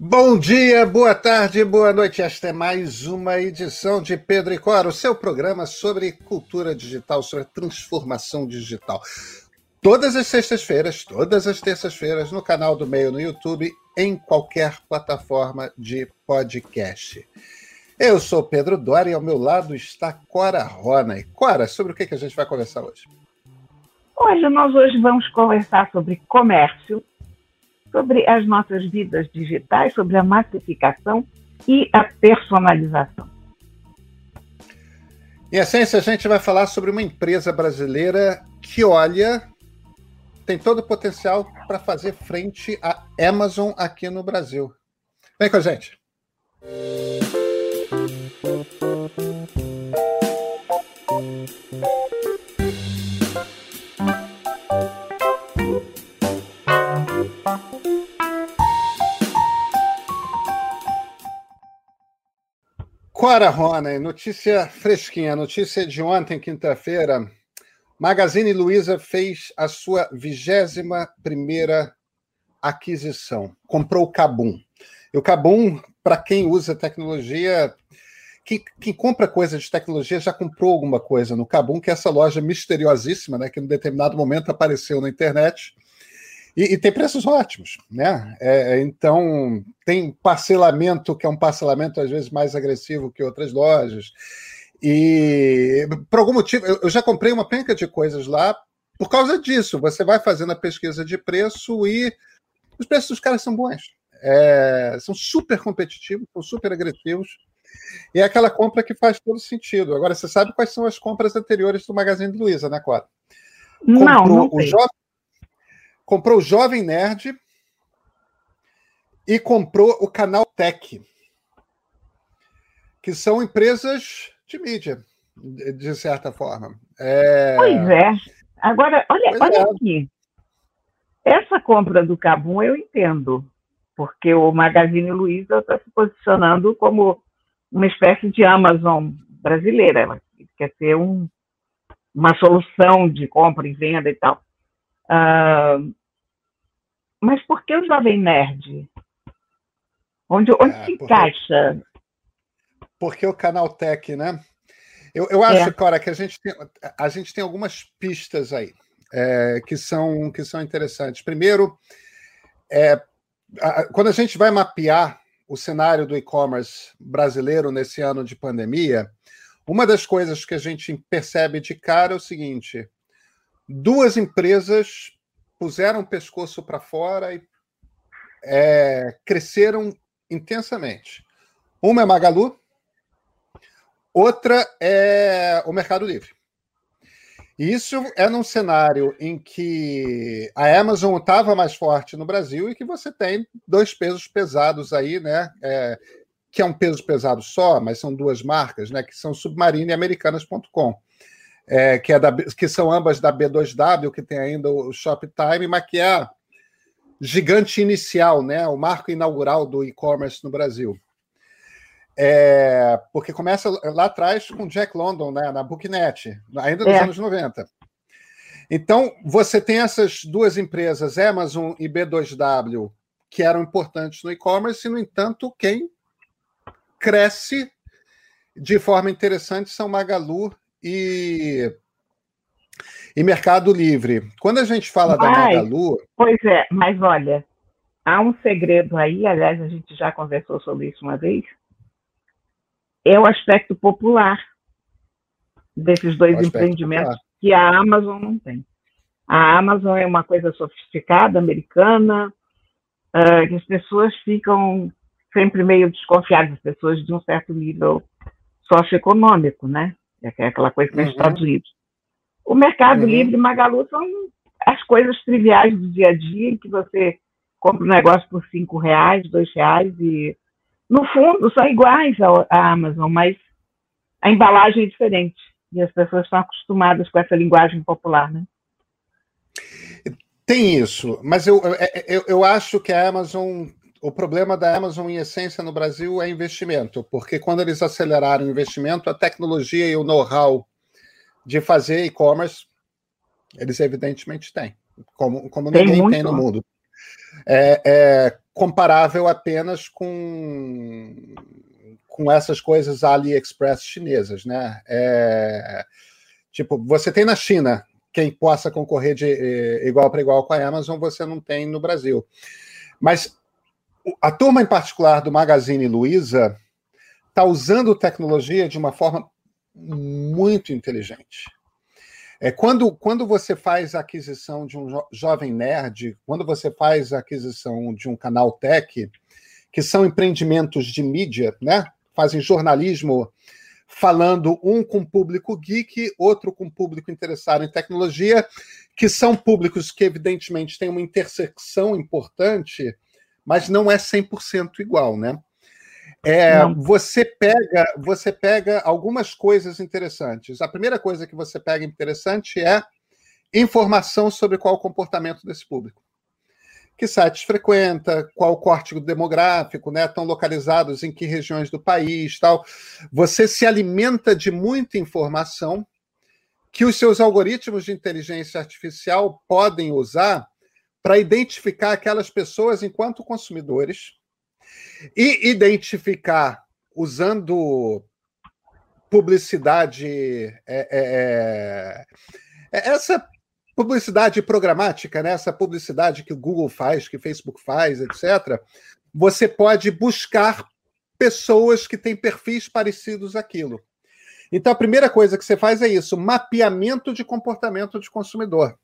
Bom dia, boa tarde, boa noite. Esta é mais uma edição de Pedro e Cora, o seu programa sobre cultura digital, sobre transformação digital. Todas as sextas-feiras, todas as terças-feiras, no canal do Meio no YouTube, em qualquer plataforma de podcast. Eu sou Pedro Dória e ao meu lado está Cora Rona. E Cora, sobre o que, a gente vai conversar hoje? Hoje nós hoje vamos conversar sobre comércio, sobre as nossas vidas digitais, sobre a massificação e a personalização. Em essência, a gente vai falar sobre uma empresa brasileira que olha, tem todo o potencial para fazer frente à Amazon aqui no Brasil. Vem com a gente. Cora Rona, notícia fresquinha, notícia de ontem, quinta-feira. Magazine Luiza fez a sua vigésima primeira aquisição. Comprou o Cabum. E o Cabum, para quem usa tecnologia, quem, quem, compra coisa de tecnologia já comprou alguma coisa no Cabum, que é essa loja misteriosíssima, né, que em determinado momento apareceu na internet e, e tem preços ótimos, né? É, é, então, tem parcelamento, que é um parcelamento às vezes mais agressivo que outras lojas. E por algum motivo, eu, eu já comprei uma penca de coisas lá por causa disso. Você vai fazendo a pesquisa de preço e os preços dos caras são bons. É, são super competitivos, são super agressivos. E é aquela compra que faz todo sentido. Agora, você sabe quais são as compras anteriores do Magazine Luiza, né, Cora? Comprou não, não o Jovem comprou o Jovem Nerd e comprou o Canal Tech, que são empresas de mídia, de certa forma. É... Pois é. Agora, olha, olha é. aqui. Essa compra do Cabum eu entendo, porque o Magazine Luiza está se posicionando como uma espécie de Amazon brasileira. Ela quer ser um, uma solução de compra e venda e tal. Uh, mas por que o Jovem Nerd? Onde, onde é, se porque, encaixa? Porque o Canal Tech, né? Eu, eu acho, é. Cora, que a gente tem, a gente tem algumas pistas aí é, que, são, que são interessantes. Primeiro, é, a, quando a gente vai mapear o cenário do e-commerce brasileiro nesse ano de pandemia, uma das coisas que a gente percebe de cara é o seguinte: duas empresas puseram o pescoço para fora e é, cresceram intensamente. Uma é Magalu, outra é o Mercado Livre. E isso é num cenário em que a Amazon estava mais forte no Brasil e que você tem dois pesos pesados aí, né? É, que é um peso pesado só, mas são duas marcas, né? Que são Submarine e Americanas.com é, que, é da, que são ambas da B2W, que tem ainda o Shoptime, mas que é a gigante inicial, né, o marco inaugural do e-commerce no Brasil. É, porque começa lá atrás com Jack London, né, na Booknet, ainda nos é. anos 90. Então, você tem essas duas empresas, Amazon e B2W, que eram importantes no e-commerce, e, no entanto, quem cresce de forma interessante são Magalu e, e Mercado Livre. Quando a gente fala mas, da Magalu. Pois é, mas olha, há um segredo aí, aliás, a gente já conversou sobre isso uma vez. É o aspecto popular desses dois empreendimentos popular. que a Amazon não tem. A Amazon é uma coisa sofisticada, americana, uh, que as pessoas ficam sempre meio desconfiadas, as pessoas de um certo nível socioeconômico, né? É aquela coisa que nos uhum. Estados Unidos. O Mercado uhum. Livre e Magalu são as coisas triviais do dia a dia, em que você compra um negócio por cinco reais, dois reais, e no fundo são iguais à Amazon, mas a embalagem é diferente. E as pessoas estão acostumadas com essa linguagem popular, né? Tem isso, mas eu, eu, eu acho que a Amazon o problema da Amazon, em essência, no Brasil é investimento, porque quando eles aceleraram o investimento, a tecnologia e o know-how de fazer e-commerce, eles evidentemente têm, como, como tem ninguém muito. tem no mundo. é, é comparável apenas com, com essas coisas AliExpress chinesas, né? É, tipo, você tem na China quem possa concorrer de eh, igual para igual com a Amazon, você não tem no Brasil. Mas a turma em particular do Magazine Luiza está usando tecnologia de uma forma muito inteligente. É, quando, quando você faz a aquisição de um jo jovem nerd, quando você faz a aquisição de um canal tech, que são empreendimentos de mídia, né? fazem jornalismo falando um com público geek, outro com público interessado em tecnologia, que são públicos que, evidentemente, têm uma intersecção importante, mas não é 100% igual, né? É, você pega você pega algumas coisas interessantes. A primeira coisa que você pega interessante é informação sobre qual o comportamento desse público. Que sites frequenta, qual o corte demográfico, né? Estão localizados em que regiões do país, tal. Você se alimenta de muita informação que os seus algoritmos de inteligência artificial podem usar para identificar aquelas pessoas enquanto consumidores e identificar, usando publicidade, é, é, é, é, essa publicidade programática, né? essa publicidade que o Google faz, que o Facebook faz, etc., você pode buscar pessoas que têm perfis parecidos àquilo. Então, a primeira coisa que você faz é isso: mapeamento de comportamento de consumidor.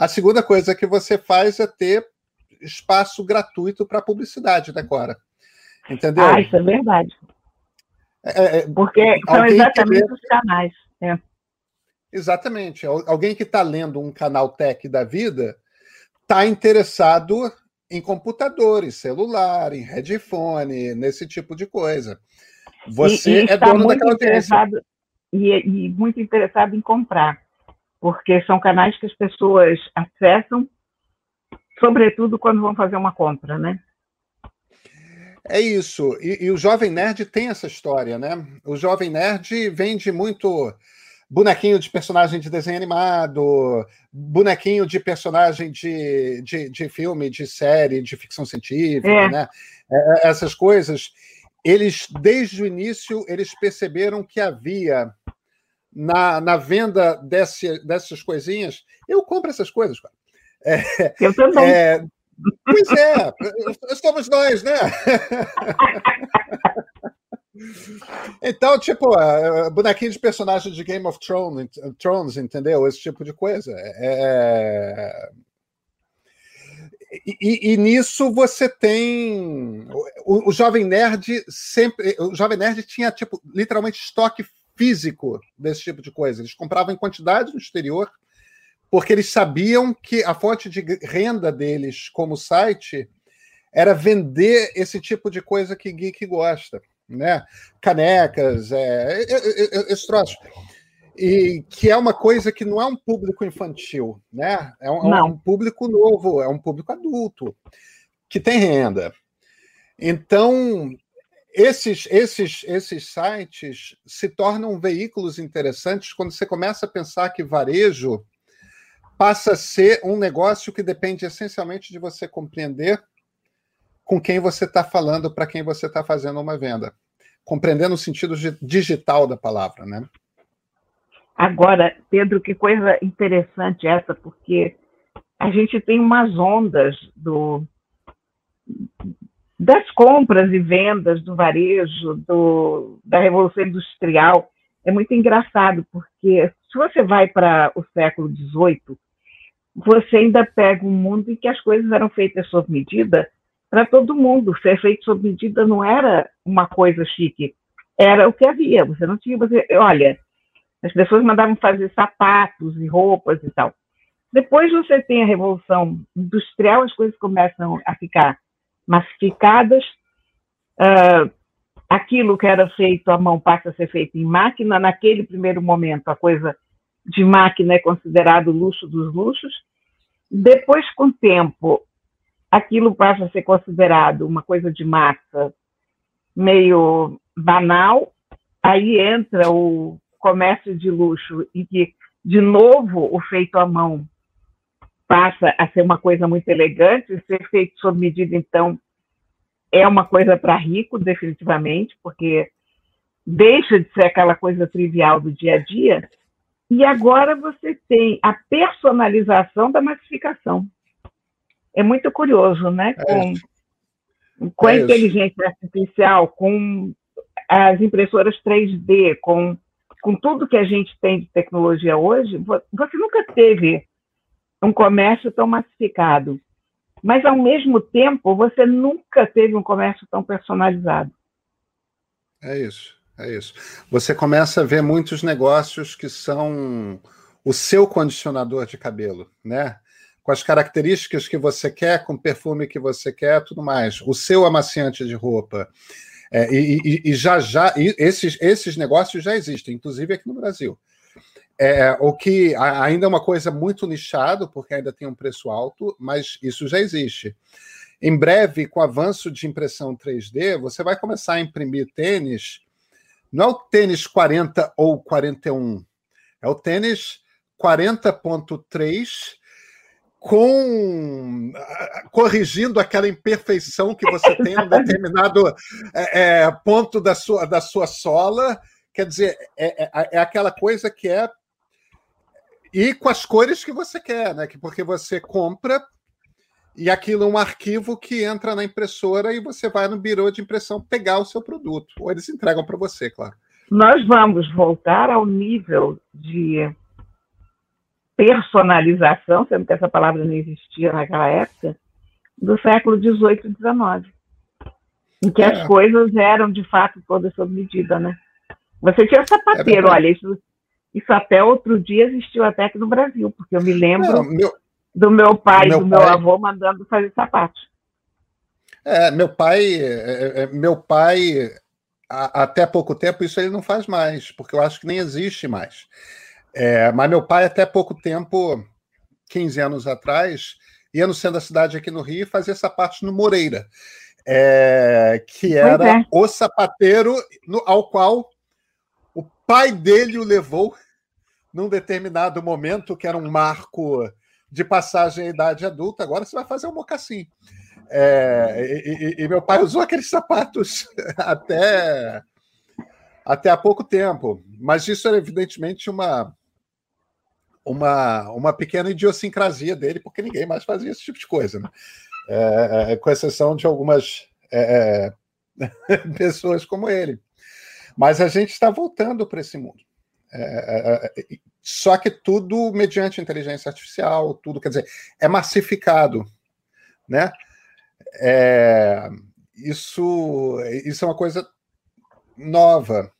A segunda coisa que você faz é ter espaço gratuito para publicidade, né, Cora? Entendeu? Ah, isso é verdade. É, é, é Porque são exatamente os canais. É. Exatamente. Alguém que está lendo um canal tech da vida está interessado em computadores, celular, em headphone, nesse tipo de coisa. Você e, e é dono daquela interessado e, e muito interessado em comprar, porque são canais que as pessoas acessam sobretudo quando vão fazer uma compra, né? É isso. E, e, o Jovem Nerd tem essa história, né? O Jovem Nerd vende muito bonequinho de personagem de desenho animado, bonequinho de personagem de, de, de filme, de série, de ficção científica, é. né? É, é essas coisas. Eles, desde o início, eles perceberam que havia na, na venda desse, dessas coisinhas. Eu compro essas coisas, cara. É, eu também. É, pois é, estamos nós, né? Então, tipo, bonequinho de personagem de Game of Thrones, Thrones entendeu? Esse tipo de coisa. É... E, e, nisso você tem o, o, jovem nerd sempre, o jovem nerd tinha tipo literalmente estoque físico desse tipo de coisa. Eles compravam em quantidade no exterior porque eles sabiam que a fonte de renda deles como site era vender esse tipo de coisa que geek gosta, né? Canecas, é, esse troço. E que é uma coisa que não é um público infantil, né? É um, é um público novo, é um público adulto que tem renda. Então, esses, esses, esses sites se tornam veículos interessantes quando você começa a pensar que varejo passa a ser um negócio que depende essencialmente de você compreender com quem você está falando, para quem você está fazendo uma venda. Compreendendo o sentido digital da palavra, né? Agora, Pedro, que coisa interessante essa, porque a gente tem umas ondas do, das compras e vendas do varejo, do, da Revolução Industrial. É muito engraçado, porque se você vai para o século XVIII, você ainda pega um mundo em que as coisas eram feitas sob medida para todo mundo. Ser feito sob medida não era uma coisa chique, era o que havia. Você não tinha, você, olha, as pessoas mandavam fazer sapatos e roupas e tal. Depois você tem a revolução industrial, as coisas começam a ficar massificadas. Uh, aquilo que era feito à mão passa a ser feito em máquina. Naquele primeiro momento, a coisa de máquina é considerado luxo dos luxos. Depois, com o tempo, aquilo passa a ser considerado uma coisa de massa meio banal. Aí entra o comércio de luxo, em que, de novo, o feito à mão passa a ser uma coisa muito elegante, ser feito sob medida, então, é uma coisa para rico, definitivamente, porque deixa de ser aquela coisa trivial do dia a dia, e agora você tem a personalização da massificação. É muito curioso, né? É com, é com a inteligência artificial, com as impressoras 3D, com, com tudo que a gente tem de tecnologia hoje, você nunca teve um comércio tão massificado. Mas, ao mesmo tempo, você nunca teve um comércio tão personalizado. É isso, é isso. Você começa a ver muitos negócios que são o seu condicionador de cabelo, né? Com as características que você quer, com o perfume que você quer, tudo mais. O seu amaciante de roupa. É, e, e, e, já já esses, esses negócios já existem, inclusive aqui no Brasil. É, o que ainda é uma coisa muito nichado, porque ainda tem um preço alto, mas isso já existe. Em breve, com o avanço de impressão 3D, você vai começar a imprimir tênis, não é o tênis 40 ou 41, é o tênis 40.3 com corrigindo aquela imperfeição que você tem em um determinado é, é, ponto da sua, da sua sola. Quer dizer, é, é, é aquela coisa que é e com as cores que você quer, né? Porque você compra e aquilo é um arquivo que entra na impressora e você vai no birô de impressão pegar o seu produto. Ou eles entregam para você, claro. Nós vamos voltar ao nível de personalização, sendo que essa palavra não existia naquela época, do século XVIII e XIX, em que é. as coisas eram de fato todas sob medida, né? Você tinha sapateiro, é olha, isso isso até outro dia existiu até aqui no Brasil, porque eu me lembro Não, meu, do meu pai e do meu pai... avô mandando fazer sapatos. É, meu pai, é, é, é, meu pai, até pouco tempo, isso ele não faz mais, porque eu acho que nem existe mais. É, mas meu pai, até pouco tempo, 15 anos atrás, ia no centro da cidade aqui no Rio e fazia sapatos no Moreira, é, que era é. o sapateiro no, ao qual pai dele o levou num determinado momento, que era um marco de passagem à idade adulta. Agora você vai fazer um mocassim. É, e, e, e, meu pai usou aqueles sapatos até, até há pouco tempo. Mas isso era evidentemente uma, uma, uma pequena idiosincrasia dele, porque ninguém mais fazia esse tipo de coisa. Né? É, é com exceção de algumas é, é, pessoas como ele. Mas a gente está voltando para esse mundo. É, é, é, só que tudo mediante inteligência artificial, tudo, quer dizer, é massificado, né? É, isso, isso é uma coisa nova.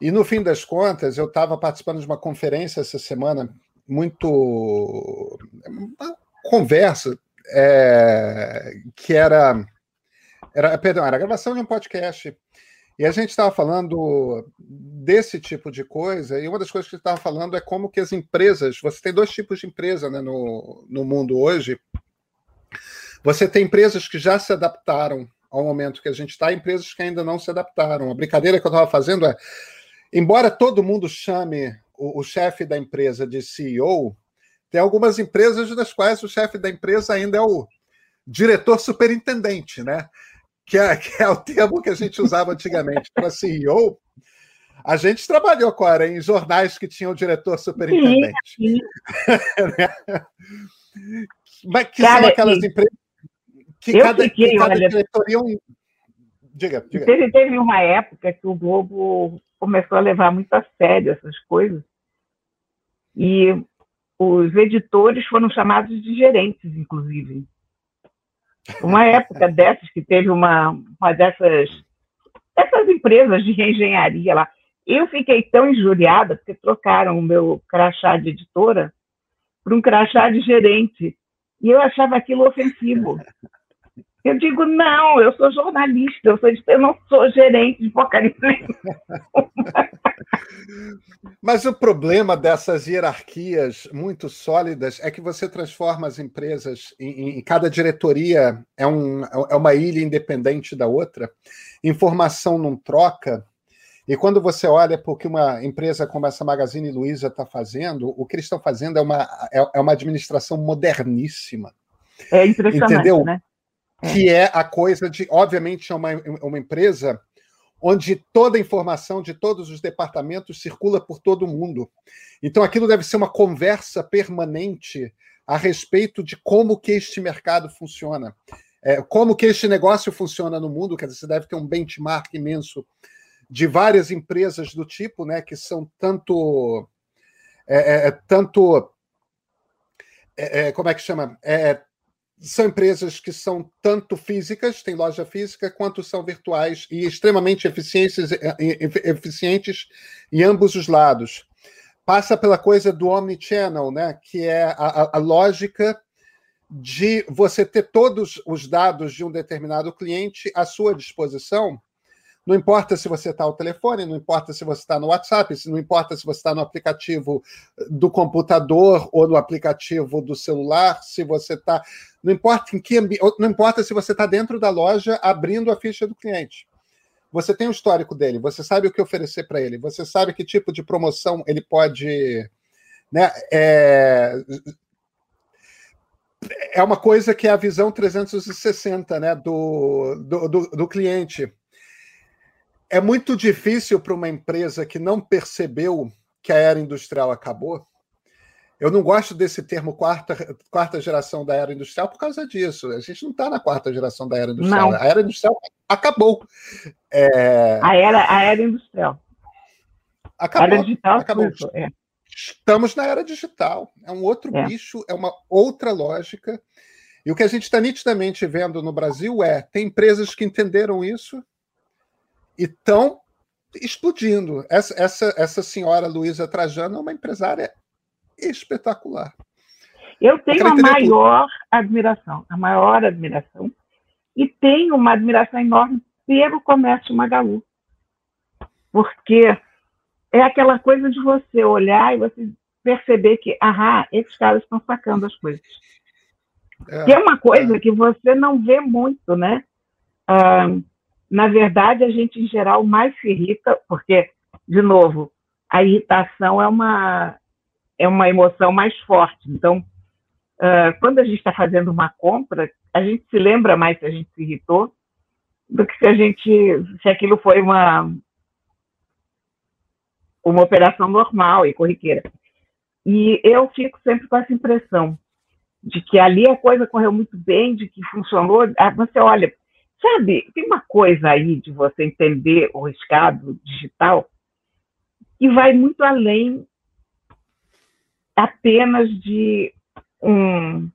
E no fim das contas, eu estava participando de uma conferência essa semana, muito. uma conversa é, que era, era. Perdão, era a gravação de um podcast e a gente estava falando desse tipo de coisa, e uma das coisas que estava falando é como que as empresas, você tem dois tipos de empresa né, no, no mundo hoje. Você tem empresas que já se adaptaram ao momento que a gente está, empresas que ainda não se adaptaram. A brincadeira que eu estava fazendo é, embora todo mundo chame o, o chefe da empresa de CEO, tem algumas empresas das quais o chefe da empresa ainda é o diretor superintendente, né? Que é, que é o termo que a gente usava antigamente para CEO, a gente trabalhou, Cora, em jornais que tinham diretor superintendente. Sim, sim. Mas que Cara, são aquelas empresas que cada, fiquei, que cada olha, diretoria. Um... Diga, diga. Teve, teve uma época que o Globo começou a levar muito a sério essas coisas e os editores foram chamados de gerentes, inclusive. Uma época dessas que teve uma, uma dessas, dessas empresas de engenharia lá. Eu fiquei tão injuriada porque trocaram o meu crachá de editora por um crachá de gerente. E eu achava aquilo ofensivo. Eu digo, não, eu sou jornalista, eu, sou, eu não sou gerente de porcaria Mas o problema dessas hierarquias muito sólidas é que você transforma as empresas em, em cada diretoria é, um, é uma ilha independente da outra, informação não troca, E quando você olha para o que uma empresa como essa Magazine Luiza está fazendo, o que eles estão fazendo é uma, é, é, uma administração moderníssima. É impressionante, entendeu? né? É. Que é a coisa de, obviamente, é uma, uma empresa onde toda a informação de todos os departamentos circula por todo mundo. Então, aquilo deve ser uma conversa permanente a respeito de como que este mercado funciona, é, como que este negócio funciona no mundo. Quer dizer, você deve ter um benchmark imenso de várias empresas do tipo, né, que são tanto, é, é, é tanto, é, é, como é que chama, são empresas que são tanto físicas, tem loja física, quanto são virtuais e extremamente eficientes, eficientes em ambos os lados. Passa pela coisa do omnichannel, né, que é a, a lógica de você ter todos os dados de um determinado cliente à sua disposição não importa se você está ao telefone, não importa se você está no WhatsApp, não importa se você está no aplicativo do computador ou no aplicativo do celular, se você está. Não importa em que não importa se você está dentro da loja abrindo a ficha do cliente. Você tem o histórico dele, você sabe o que oferecer para ele, você sabe que tipo de promoção ele pode. Né, é, é uma coisa que é a visão 360 né, do, do, do, do cliente é muito difícil para uma empresa que não percebeu que a era industrial acabou. Eu não gosto desse termo quarta, quarta geração da era industrial por causa disso. A gente não está na quarta geração da era industrial. Não. A era industrial acabou. É... A, era, a era industrial. Acabou. A era digital, acabou. É. Estamos na era digital. É um outro é. bicho, é uma outra lógica. E o que a gente está nitidamente vendo no Brasil é: tem empresas que entenderam isso estão explodindo. Essa, essa, essa senhora Luísa Trajano é uma empresária espetacular. Eu tenho a maior tudo. admiração, a maior admiração, e tenho uma admiração enorme pelo comércio Magalu. Porque é aquela coisa de você olhar e você perceber que, ah, esses caras estão sacando as coisas. É, que é uma coisa é. que você não vê muito, né? Ah, na verdade, a gente, em geral, mais se irrita, porque, de novo, a irritação é uma, é uma emoção mais forte. Então, uh, quando a gente está fazendo uma compra, a gente se lembra mais se a gente se irritou do que se a gente se aquilo foi uma uma operação normal e corriqueira. E eu fico sempre com essa impressão de que ali a coisa correu muito bem, de que funcionou. Ah, você olha, Sabe, tem uma coisa aí de você entender o riscado digital que vai muito além apenas de um,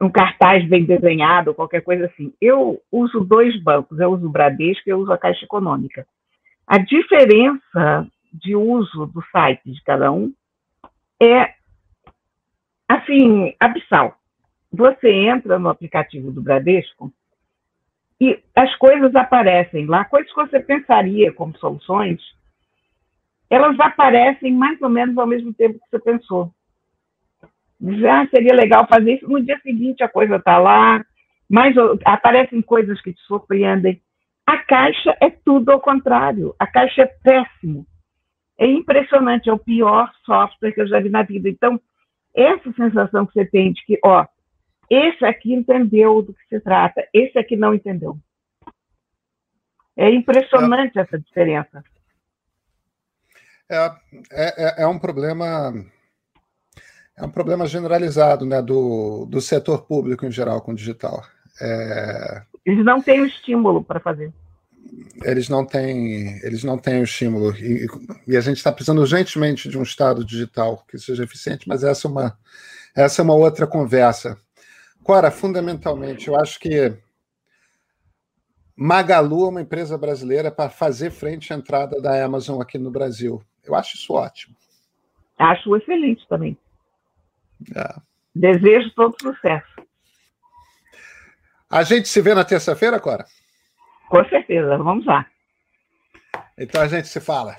um cartaz bem desenhado ou qualquer coisa assim. Eu uso dois bancos, eu uso o Bradesco e eu uso a Caixa Econômica. A diferença de uso do site de cada um é, assim, abissal. Você entra no aplicativo do Bradesco, e as coisas aparecem lá, coisas que você pensaria como soluções, elas aparecem mais ou menos ao mesmo tempo que você pensou. Diz, ah, seria legal fazer isso. No dia seguinte a coisa está lá, mas aparecem coisas que te surpreendem. A caixa é tudo ao contrário. A caixa é péssimo. É impressionante, é o pior software que eu já vi na vida. Então, essa sensação que você tem de que, ó, esse aqui entendeu do que se trata, esse aqui não entendeu. É impressionante é, essa diferença. É, é, é, um problema é um problema generalizado né, do, do setor público em geral com o digital. É... Eles não têm o estímulo para fazer. Eles não têm, eles não têm o estímulo. E, e a gente está precisando urgentemente de um Estado digital que seja eficiente, mas essa é uma, essa é uma outra conversa. Cora, fundamentalmente, eu acho que Magalu é uma empresa brasileira para fazer frente à entrada da Amazon aqui no Brasil. Eu acho isso ótimo. Acho excelente também. É. Desejo todo sucesso. A gente se vê na terça-feira, Cora? Com certeza, vamos lá. Então a gente se fala.